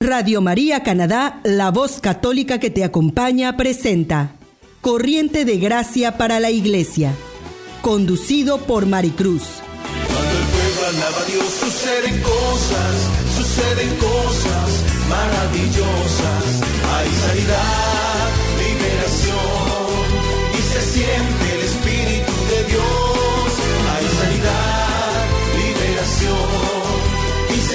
Radio María Canadá, la voz católica que te acompaña, presenta Corriente de Gracia para la Iglesia, conducido por Maricruz. Cuando el pueblo alaba a Dios suceden cosas, suceden cosas maravillosas. Hay sanidad, liberación y se siente el Espíritu de Dios. Hay sanidad, liberación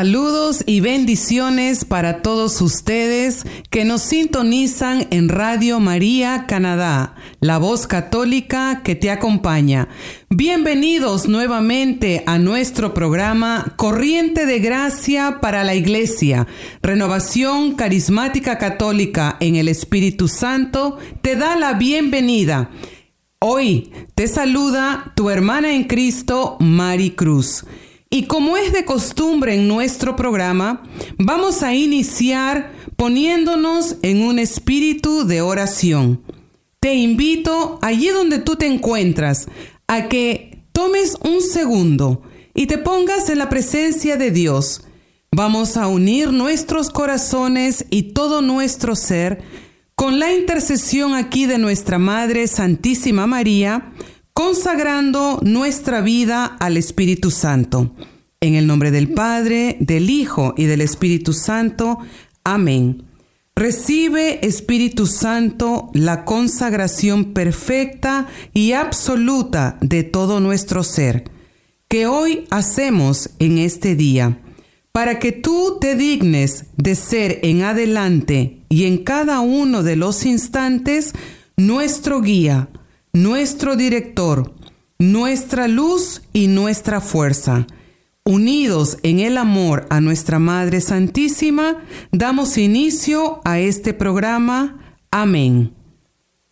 Saludos y bendiciones para todos ustedes que nos sintonizan en Radio María Canadá, la voz católica que te acompaña. Bienvenidos nuevamente a nuestro programa Corriente de Gracia para la Iglesia, Renovación Carismática Católica en el Espíritu Santo, te da la bienvenida. Hoy te saluda tu hermana en Cristo, Mari Cruz. Y como es de costumbre en nuestro programa, vamos a iniciar poniéndonos en un espíritu de oración. Te invito allí donde tú te encuentras a que tomes un segundo y te pongas en la presencia de Dios. Vamos a unir nuestros corazones y todo nuestro ser con la intercesión aquí de nuestra Madre Santísima María, consagrando nuestra vida al Espíritu Santo. En el nombre del Padre, del Hijo y del Espíritu Santo. Amén. Recibe, Espíritu Santo, la consagración perfecta y absoluta de todo nuestro ser, que hoy hacemos en este día, para que tú te dignes de ser en adelante y en cada uno de los instantes nuestro guía, nuestro director, nuestra luz y nuestra fuerza. Unidos en el amor a nuestra Madre Santísima, damos inicio a este programa. Amén.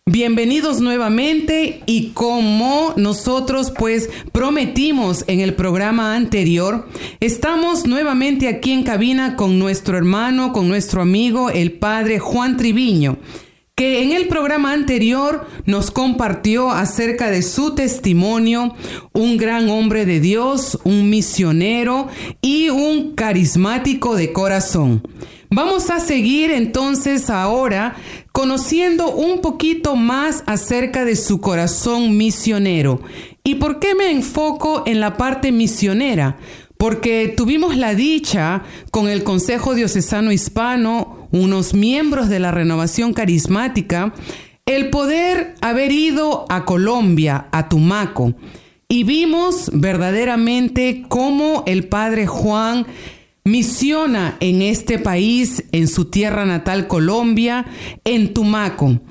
Bienvenidos nuevamente y como nosotros pues prometimos en el programa anterior, estamos nuevamente aquí en cabina con nuestro hermano, con nuestro amigo, el Padre Juan Triviño que en el programa anterior nos compartió acerca de su testimonio, un gran hombre de Dios, un misionero y un carismático de corazón. Vamos a seguir entonces ahora conociendo un poquito más acerca de su corazón misionero. ¿Y por qué me enfoco en la parte misionera? Porque tuvimos la dicha con el Consejo Diocesano Hispano unos miembros de la renovación carismática, el poder haber ido a Colombia, a Tumaco, y vimos verdaderamente cómo el Padre Juan misiona en este país, en su tierra natal Colombia, en Tumaco.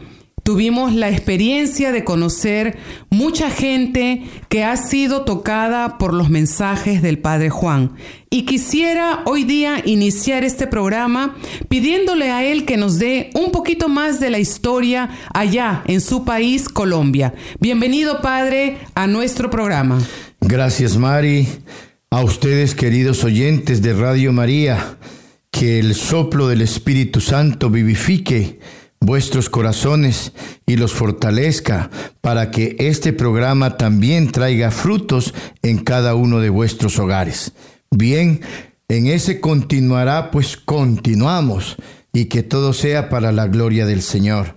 Tuvimos la experiencia de conocer mucha gente que ha sido tocada por los mensajes del Padre Juan. Y quisiera hoy día iniciar este programa pidiéndole a él que nos dé un poquito más de la historia allá en su país, Colombia. Bienvenido, Padre, a nuestro programa. Gracias, Mari. A ustedes, queridos oyentes de Radio María, que el soplo del Espíritu Santo vivifique vuestros corazones y los fortalezca para que este programa también traiga frutos en cada uno de vuestros hogares. Bien, en ese continuará, pues continuamos y que todo sea para la gloria del Señor.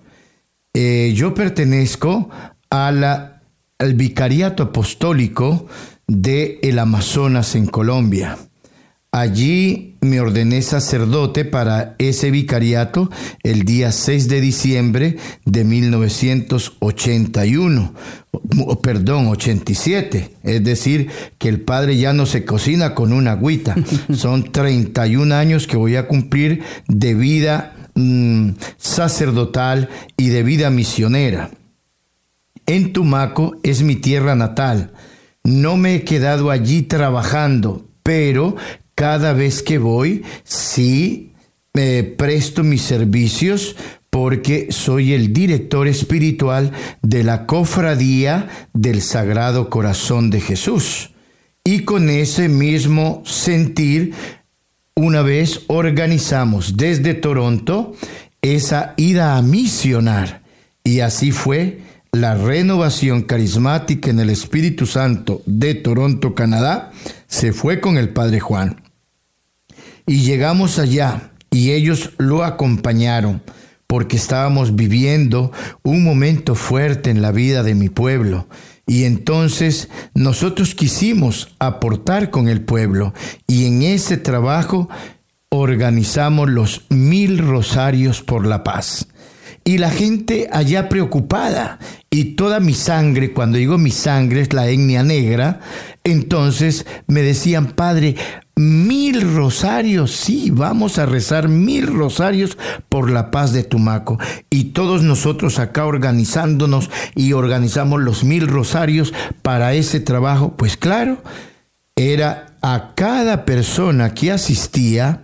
Eh, yo pertenezco a la, al Vicariato Apostólico de el Amazonas en Colombia. Allí me ordené sacerdote para ese vicariato el día 6 de diciembre de 1981, perdón, 87. Es decir, que el padre ya no se cocina con una agüita. Son 31 años que voy a cumplir de vida mm, sacerdotal y de vida misionera. En Tumaco es mi tierra natal. No me he quedado allí trabajando, pero cada vez que voy, sí me presto mis servicios porque soy el director espiritual de la cofradía del Sagrado Corazón de Jesús. Y con ese mismo sentir, una vez organizamos desde Toronto esa ida a misionar. Y así fue la renovación carismática en el Espíritu Santo de Toronto, Canadá, se fue con el Padre Juan. Y llegamos allá y ellos lo acompañaron porque estábamos viviendo un momento fuerte en la vida de mi pueblo. Y entonces nosotros quisimos aportar con el pueblo y en ese trabajo organizamos los mil rosarios por la paz. Y la gente allá preocupada y toda mi sangre, cuando digo mi sangre es la etnia negra, entonces me decían, Padre, mil rosarios, sí, vamos a rezar mil rosarios por la paz de Tumaco. Y todos nosotros acá organizándonos y organizamos los mil rosarios para ese trabajo, pues claro, era a cada persona que asistía,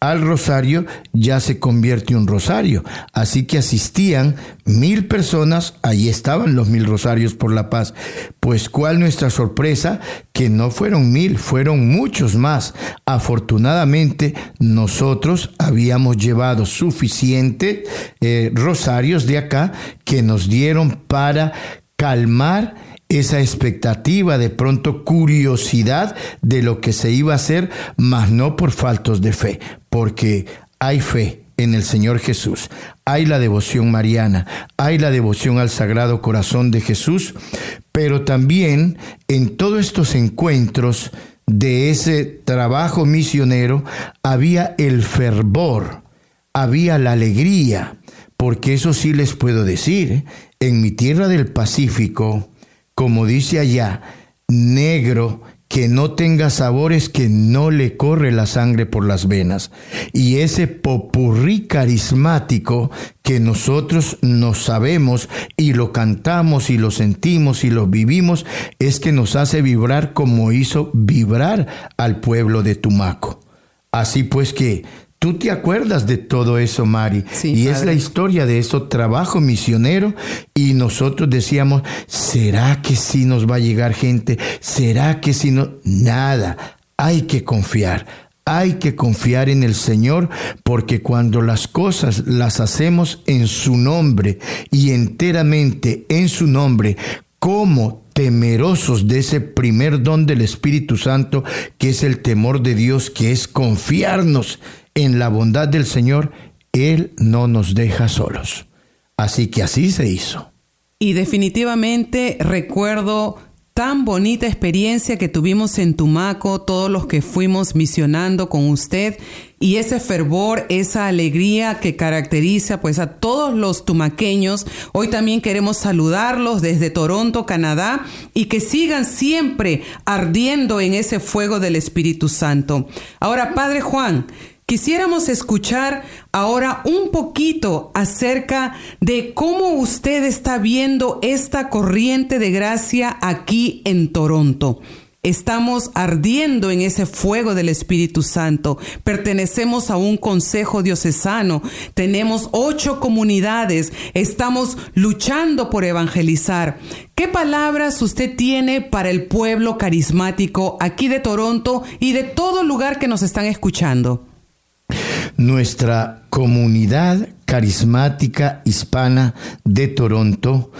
al rosario ya se convierte un rosario. Así que asistían mil personas, ahí estaban los mil rosarios por la paz. Pues cuál nuestra sorpresa, que no fueron mil, fueron muchos más. Afortunadamente nosotros habíamos llevado suficiente eh, rosarios de acá que nos dieron para calmar esa expectativa, de pronto curiosidad de lo que se iba a hacer, mas no por faltos de fe, porque hay fe en el Señor Jesús, hay la devoción mariana, hay la devoción al Sagrado Corazón de Jesús, pero también en todos estos encuentros de ese trabajo misionero había el fervor, había la alegría, porque eso sí les puedo decir, en mi tierra del Pacífico, como dice allá, negro que no tenga sabores, que no le corre la sangre por las venas. Y ese popurrí carismático que nosotros nos sabemos y lo cantamos y lo sentimos y lo vivimos, es que nos hace vibrar como hizo vibrar al pueblo de Tumaco. Así pues que Tú te acuerdas de todo eso, Mari. y es la historia de ese trabajo misionero. Y nosotros decíamos, ¿será que sí nos va a llegar gente? ¿Será que sí no? Nada. Hay que confiar. Hay que confiar en el Señor porque cuando las cosas las hacemos en su nombre y enteramente en su nombre, como temerosos de ese primer don del Espíritu Santo, que es el temor de Dios, que es confiarnos en la bondad del Señor, Él no nos deja solos. Así que así se hizo. Y definitivamente recuerdo tan bonita experiencia que tuvimos en Tumaco, todos los que fuimos misionando con usted y ese fervor, esa alegría que caracteriza pues a todos los tumaqueños. Hoy también queremos saludarlos desde Toronto, Canadá y que sigan siempre ardiendo en ese fuego del Espíritu Santo. Ahora, Padre Juan, Quisiéramos escuchar ahora un poquito acerca de cómo usted está viendo esta corriente de gracia aquí en Toronto. Estamos ardiendo en ese fuego del Espíritu Santo. Pertenecemos a un consejo diocesano. Tenemos ocho comunidades. Estamos luchando por evangelizar. ¿Qué palabras usted tiene para el pueblo carismático aquí de Toronto y de todo lugar que nos están escuchando? Nuestra comunidad carismática hispana de Toronto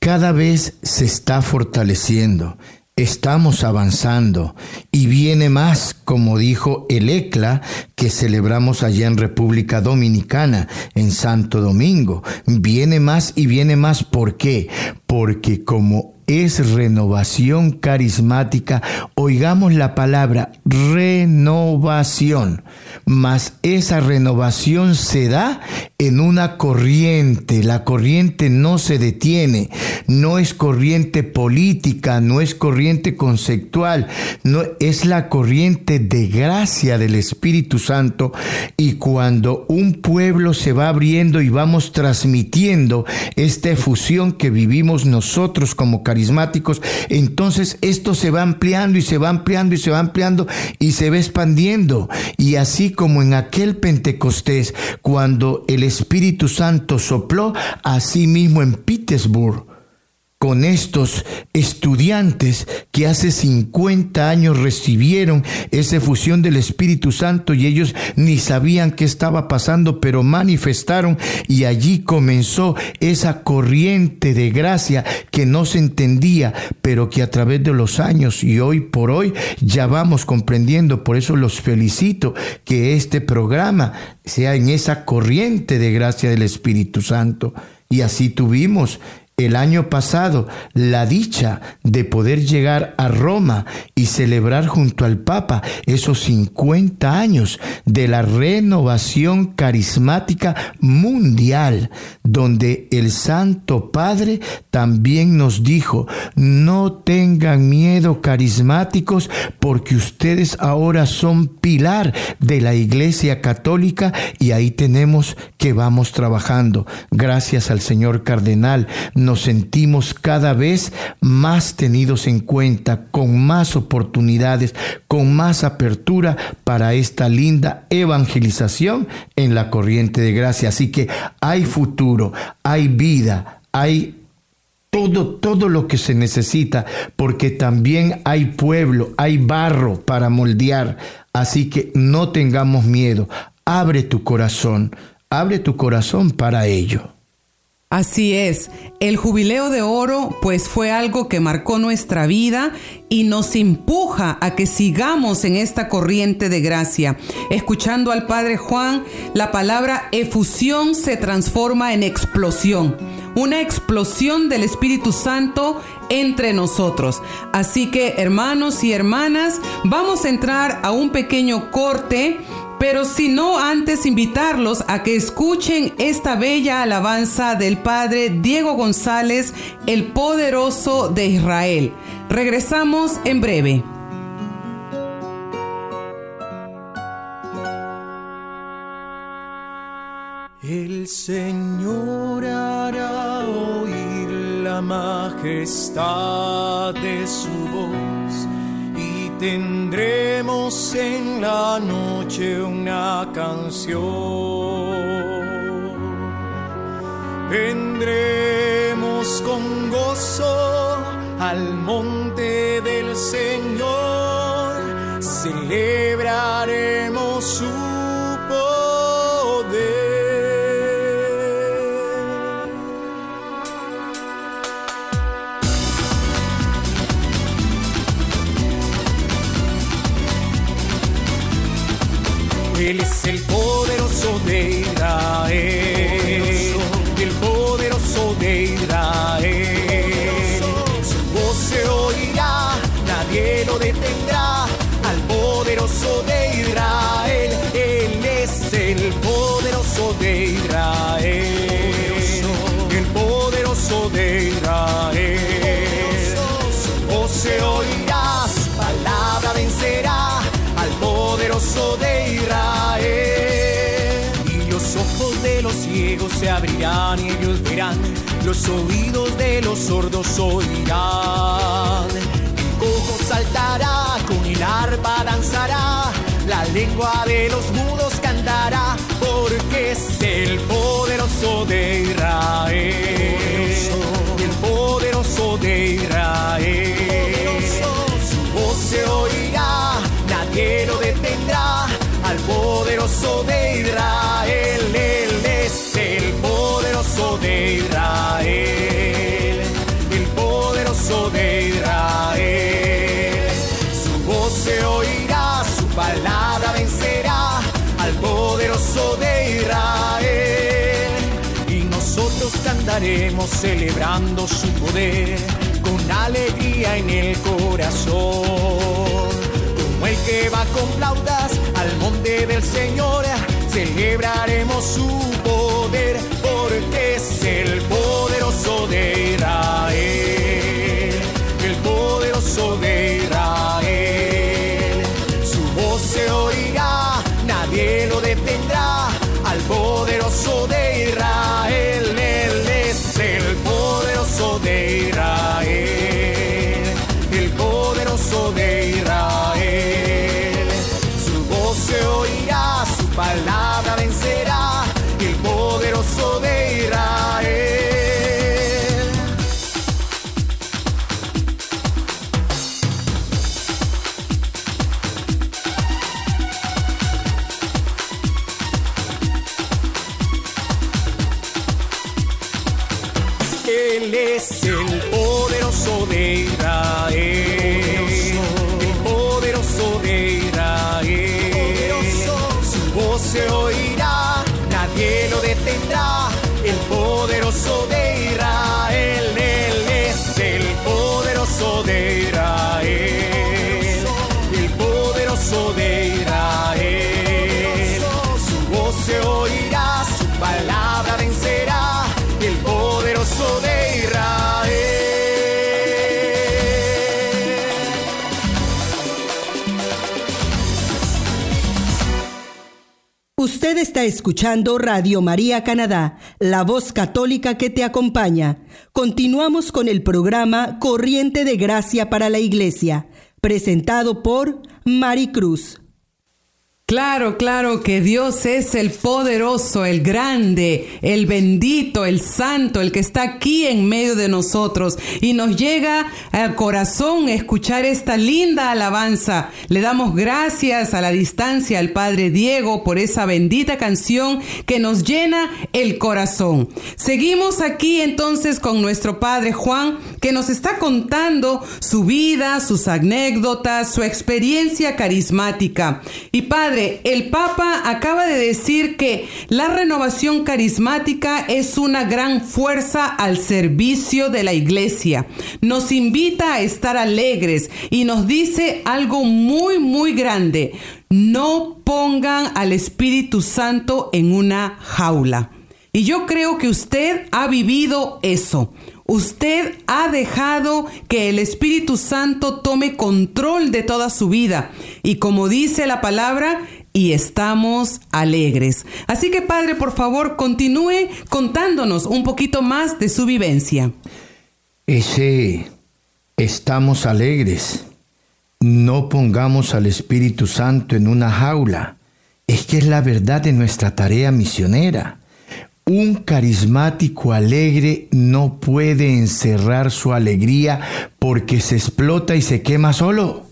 cada vez se está fortaleciendo. Estamos avanzando y viene más, como dijo el ECLA que celebramos allá en República Dominicana, en Santo Domingo. Viene más y viene más. ¿Por qué? Porque como es renovación carismática. Oigamos la palabra renovación, mas esa renovación se da en una corriente. La corriente no se detiene, no es corriente política, no es corriente conceptual, no es la corriente de gracia del Espíritu Santo y cuando un pueblo se va abriendo y vamos transmitiendo esta efusión que vivimos nosotros como carismáticos, entonces esto se va ampliando y se va ampliando y se va ampliando y se va expandiendo. Y así como en aquel Pentecostés, cuando el Espíritu Santo sopló, así mismo en Petersburg, con estos estudiantes que hace 50 años recibieron esa fusión del Espíritu Santo y ellos ni sabían qué estaba pasando, pero manifestaron y allí comenzó esa corriente de gracia que no se entendía, pero que a través de los años y hoy por hoy ya vamos comprendiendo. Por eso los felicito que este programa sea en esa corriente de gracia del Espíritu Santo. Y así tuvimos el año pasado la dicha de poder llegar a Roma y celebrar junto al Papa esos 50 años de la renovación carismática mundial, donde el Santo Padre también nos dijo, no tengan miedo carismáticos porque ustedes ahora son pilar de la Iglesia Católica y ahí tenemos que vamos trabajando. Gracias al señor Cardenal nos sentimos cada vez más tenidos en cuenta, con más oportunidades, con más apertura para esta linda evangelización en la corriente de gracia. Así que hay futuro, hay vida, hay todo, todo lo que se necesita, porque también hay pueblo, hay barro para moldear. Así que no tengamos miedo, abre tu corazón, abre tu corazón para ello. Así es, el jubileo de oro pues fue algo que marcó nuestra vida y nos empuja a que sigamos en esta corriente de gracia. Escuchando al Padre Juan, la palabra efusión se transforma en explosión, una explosión del Espíritu Santo entre nosotros. Así que hermanos y hermanas, vamos a entrar a un pequeño corte pero si no antes invitarlos a que escuchen esta bella alabanza del Padre Diego González, el poderoso de Israel. Regresamos en breve. El Señor hará oír la majestad de su voz tendremos en la noche una canción. Vendremos con gozo al monte del Señor, se abrirán y ellos verán, los oídos de los sordos oirán. El cojo saltará, con el arpa danzará, la lengua de los mudos cantará, porque es el poderoso de Israel. El poderoso de Israel. Su voz se oirá, nadie lo detendrá, al poderoso de Israel de Israel, el poderoso de Israel. Su voz se oirá, su palabra vencerá al poderoso de Israel. Y nosotros cantaremos celebrando su poder con alegría en el corazón. Como el que va con flautas al monte del Señor, celebraremos su poder, porque es el poderoso de Israel, el poderoso de Israel. Es el poderoso de Israel. Está escuchando Radio María Canadá, la voz católica que te acompaña. Continuamos con el programa Corriente de Gracia para la Iglesia, presentado por Mari Cruz. Claro, claro que Dios es el poderoso, el grande, el bendito, el santo, el que está aquí en medio de nosotros y nos llega al corazón escuchar esta linda alabanza. Le damos gracias a la distancia al Padre Diego por esa bendita canción que nos llena el corazón. Seguimos aquí entonces con nuestro Padre Juan que nos está contando su vida, sus anécdotas, su experiencia carismática. Y Padre, el Papa acaba de decir que la renovación carismática es una gran fuerza al servicio de la iglesia. Nos invita a estar alegres y nos dice algo muy, muy grande. No pongan al Espíritu Santo en una jaula. Y yo creo que usted ha vivido eso. Usted ha dejado que el Espíritu Santo tome control de toda su vida. Y como dice la palabra, y estamos alegres. Así que Padre, por favor, continúe contándonos un poquito más de su vivencia. Ese estamos alegres. No pongamos al Espíritu Santo en una jaula. Es que es la verdad de nuestra tarea misionera. Un carismático alegre no puede encerrar su alegría porque se explota y se quema solo.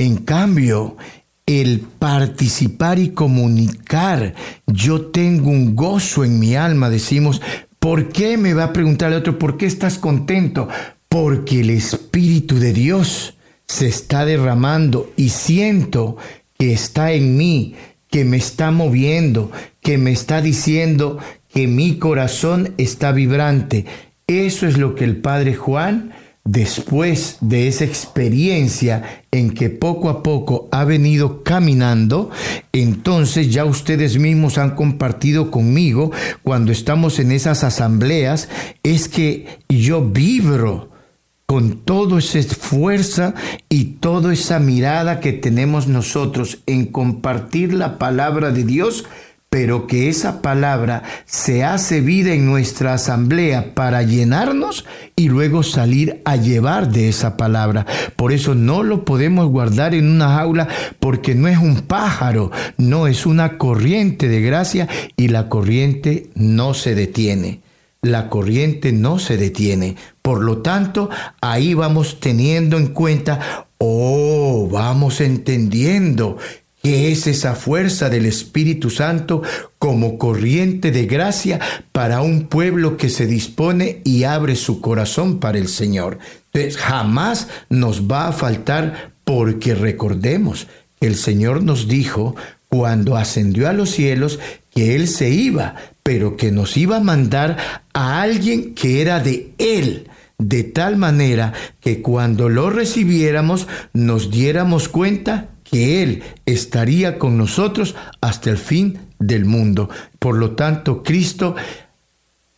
En cambio, el participar y comunicar, yo tengo un gozo en mi alma, decimos, ¿por qué me va a preguntar el otro, ¿por qué estás contento? Porque el Espíritu de Dios se está derramando y siento que está en mí, que me está moviendo, que me está diciendo que mi corazón está vibrante. Eso es lo que el Padre Juan, después de esa experiencia en que poco a poco ha venido caminando, entonces ya ustedes mismos han compartido conmigo cuando estamos en esas asambleas, es que yo vibro con toda esa fuerza y toda esa mirada que tenemos nosotros en compartir la palabra de Dios, pero que esa palabra se hace vida en nuestra asamblea para llenarnos y luego salir a llevar de esa palabra. Por eso no lo podemos guardar en una jaula porque no es un pájaro, no es una corriente de gracia y la corriente no se detiene la corriente no se detiene. Por lo tanto, ahí vamos teniendo en cuenta, oh, vamos entendiendo que es esa fuerza del Espíritu Santo como corriente de gracia para un pueblo que se dispone y abre su corazón para el Señor. Jamás nos va a faltar porque recordemos que el Señor nos dijo cuando ascendió a los cielos que Él se iba, pero que nos iba a mandar a alguien que era de Él, de tal manera que cuando lo recibiéramos nos diéramos cuenta que Él estaría con nosotros hasta el fin del mundo. Por lo tanto, Cristo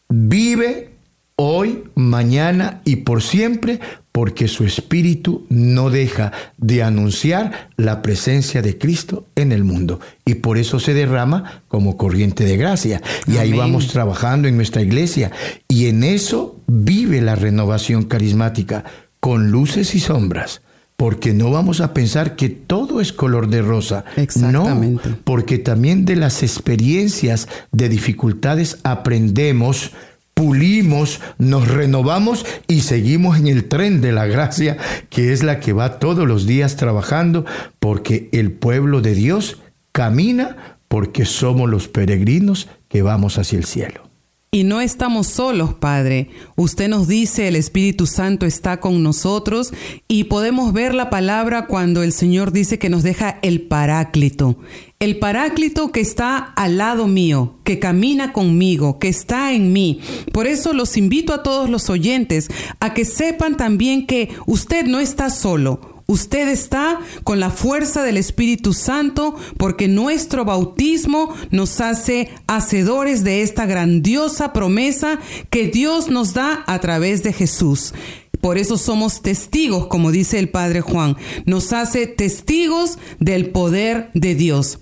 vive hoy, mañana y por siempre, porque su espíritu no deja de anunciar la presencia de Cristo en el mundo. Y por eso se derrama como corriente de gracia. Y ahí vamos trabajando en nuestra iglesia. Y en eso vive la renovación carismática, con luces y sombras. Porque no vamos a pensar que todo es color de rosa. Exactamente. No, porque también de las experiencias de dificultades aprendemos pulimos, nos renovamos y seguimos en el tren de la gracia, que es la que va todos los días trabajando, porque el pueblo de Dios camina porque somos los peregrinos que vamos hacia el cielo. Y no estamos solos, Padre. Usted nos dice el Espíritu Santo está con nosotros y podemos ver la palabra cuando el Señor dice que nos deja el Paráclito. El Paráclito que está al lado mío, que camina conmigo, que está en mí. Por eso los invito a todos los oyentes a que sepan también que usted no está solo. Usted está con la fuerza del Espíritu Santo porque nuestro bautismo nos hace hacedores de esta grandiosa promesa que Dios nos da a través de Jesús. Por eso somos testigos, como dice el Padre Juan. Nos hace testigos del poder de Dios.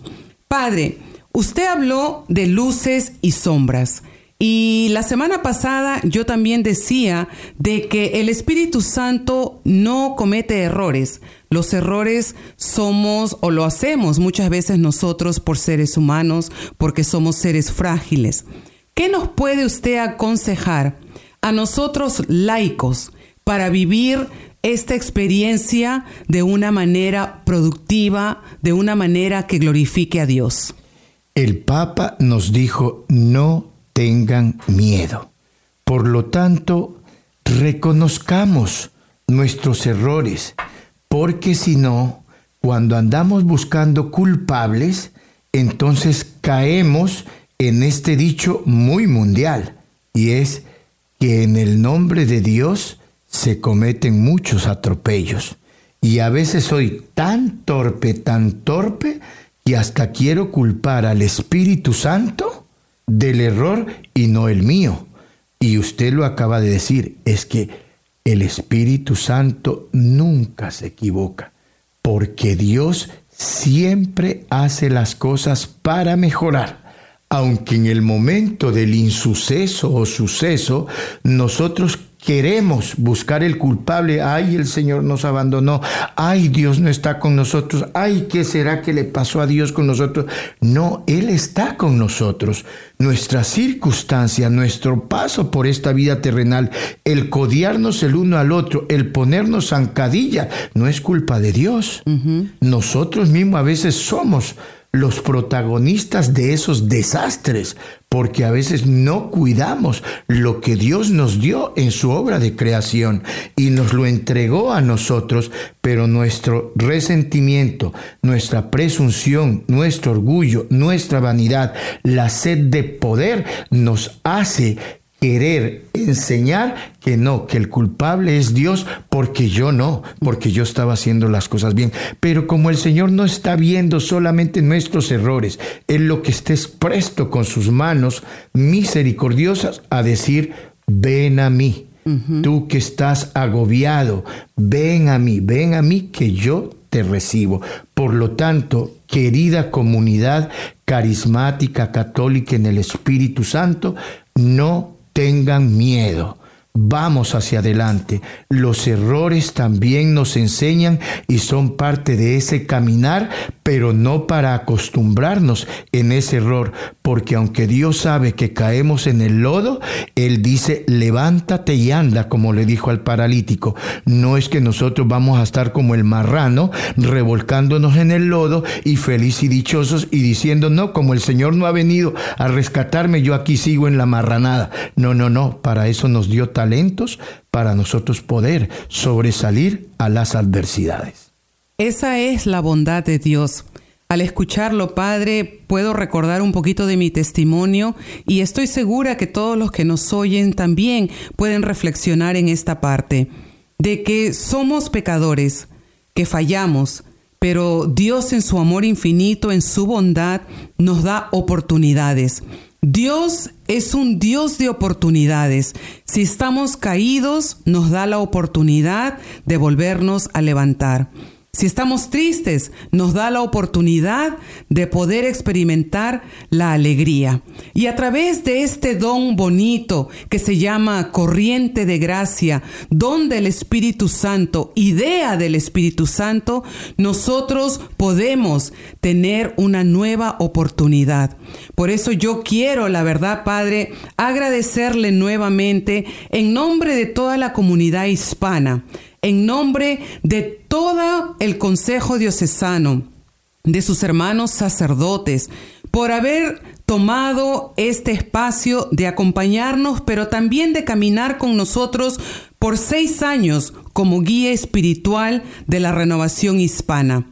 Padre, usted habló de luces y sombras. Y la semana pasada yo también decía de que el Espíritu Santo no comete errores. Los errores somos o lo hacemos muchas veces nosotros por seres humanos, porque somos seres frágiles. ¿Qué nos puede usted aconsejar a nosotros laicos para vivir esta experiencia de una manera productiva, de una manera que glorifique a Dios? El Papa nos dijo no tengan miedo. Por lo tanto, reconozcamos nuestros errores, porque si no, cuando andamos buscando culpables, entonces caemos en este dicho muy mundial, y es que en el nombre de Dios se cometen muchos atropellos. Y a veces soy tan torpe, tan torpe, que hasta quiero culpar al Espíritu Santo del error y no el mío. Y usted lo acaba de decir, es que el Espíritu Santo nunca se equivoca, porque Dios siempre hace las cosas para mejorar. Aunque en el momento del insuceso o suceso nosotros queremos buscar el culpable, ay, el Señor nos abandonó, ay, Dios no está con nosotros, ay, ¿qué será que le pasó a Dios con nosotros? No, Él está con nosotros. Nuestra circunstancia, nuestro paso por esta vida terrenal, el codiarnos el uno al otro, el ponernos zancadilla, no es culpa de Dios. Nosotros mismos a veces somos los protagonistas de esos desastres, porque a veces no cuidamos lo que Dios nos dio en su obra de creación y nos lo entregó a nosotros, pero nuestro resentimiento, nuestra presunción, nuestro orgullo, nuestra vanidad, la sed de poder nos hace querer enseñar que no, que el culpable es Dios porque yo no, porque yo estaba haciendo las cosas bien. Pero como el Señor no está viendo solamente nuestros errores, Él lo que esté presto con sus manos misericordiosas a decir, ven a mí. Tú que estás agobiado, ven a mí, ven a mí que yo te recibo. Por lo tanto, querida comunidad carismática católica en el Espíritu Santo, no tengan miedo. Vamos hacia adelante. Los errores también nos enseñan y son parte de ese caminar, pero no para acostumbrarnos en ese error, porque aunque Dios sabe que caemos en el lodo, Él dice, levántate y anda, como le dijo al paralítico. No es que nosotros vamos a estar como el marrano, revolcándonos en el lodo y feliz y dichosos y diciendo, no, como el Señor no ha venido a rescatarme, yo aquí sigo en la marranada. No, no, no, para eso nos dio talentos, para nosotros poder sobresalir a las adversidades. Esa es la bondad de Dios Al escucharlo, Padre, puedo recordar un poquito de mi testimonio y estoy segura que todos los que nos oyen también pueden reflexionar en esta parte, de que somos pecadores, que fallamos, pero Dios en su amor infinito, en su bondad, nos da oportunidades. Dios es un Dios de oportunidades. Si estamos caídos, nos da la oportunidad de volvernos a levantar. Si estamos tristes, nos da la oportunidad de poder experimentar la alegría. Y a través de este don bonito que se llama corriente de gracia, don del Espíritu Santo, idea del Espíritu Santo, nosotros podemos tener una nueva oportunidad. Por eso yo quiero, la verdad, Padre, agradecerle nuevamente en nombre de toda la comunidad hispana en nombre de todo el Consejo Diocesano, de sus hermanos sacerdotes, por haber tomado este espacio de acompañarnos, pero también de caminar con nosotros por seis años como guía espiritual de la renovación hispana.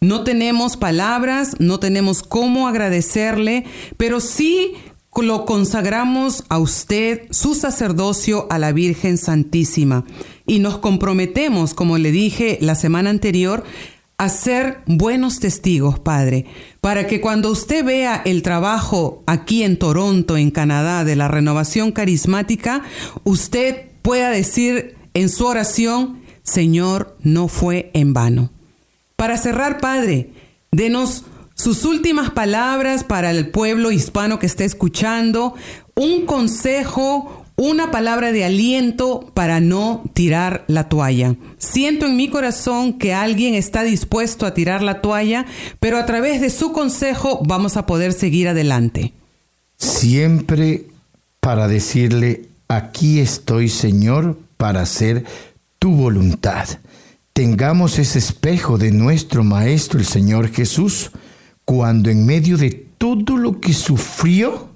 No tenemos palabras, no tenemos cómo agradecerle, pero sí lo consagramos a usted, su sacerdocio, a la Virgen Santísima. Y nos comprometemos, como le dije la semana anterior, a ser buenos testigos, Padre, para que cuando usted vea el trabajo aquí en Toronto, en Canadá, de la renovación carismática, usted pueda decir en su oración, Señor, no fue en vano. Para cerrar, Padre, denos sus últimas palabras para el pueblo hispano que está escuchando, un consejo, una palabra de aliento para no tirar la toalla. Siento en mi corazón que alguien está dispuesto a tirar la toalla, pero a través de su consejo vamos a poder seguir adelante. Siempre para decirle, aquí estoy Señor para hacer tu voluntad. Tengamos ese espejo de nuestro Maestro el Señor Jesús cuando en medio de todo lo que sufrió,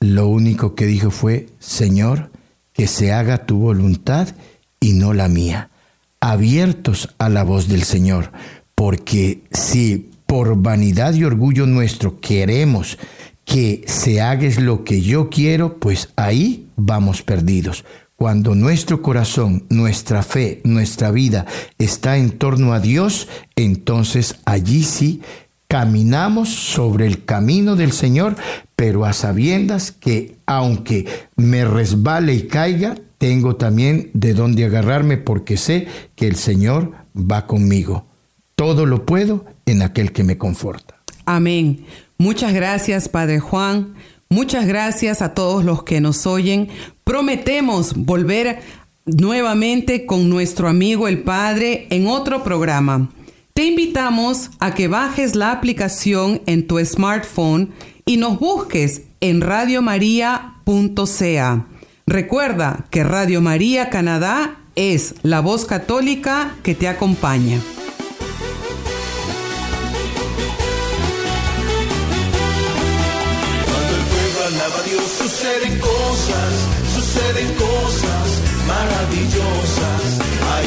lo único que dijo fue, Señor, que se haga tu voluntad y no la mía, abiertos a la voz del Señor, porque si por vanidad y orgullo nuestro queremos que se haga lo que yo quiero, pues ahí vamos perdidos. Cuando nuestro corazón, nuestra fe, nuestra vida está en torno a Dios, entonces allí sí caminamos sobre el camino del Señor, pero a sabiendas que aunque me resbale y caiga, tengo también de dónde agarrarme porque sé que el Señor va conmigo. Todo lo puedo en aquel que me conforta. Amén. Muchas gracias, Padre Juan. Muchas gracias a todos los que nos oyen. Prometemos volver nuevamente con nuestro amigo el Padre en otro programa. Te invitamos a que bajes la aplicación en tu smartphone y nos busques en radiomaria.ca. Recuerda que Radio María Canadá es la voz católica que te acompaña. Cuando el pueblo alaba a Dios suceden cosas, suceden cosas maravillosas. Hay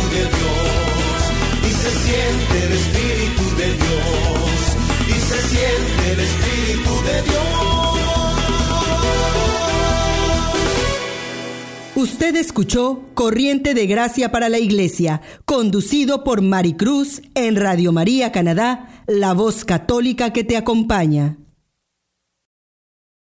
se siente el Espíritu de Dios. Y se siente el Espíritu de Dios. Usted escuchó Corriente de Gracia para la Iglesia, conducido por Maricruz en Radio María Canadá, la voz católica que te acompaña.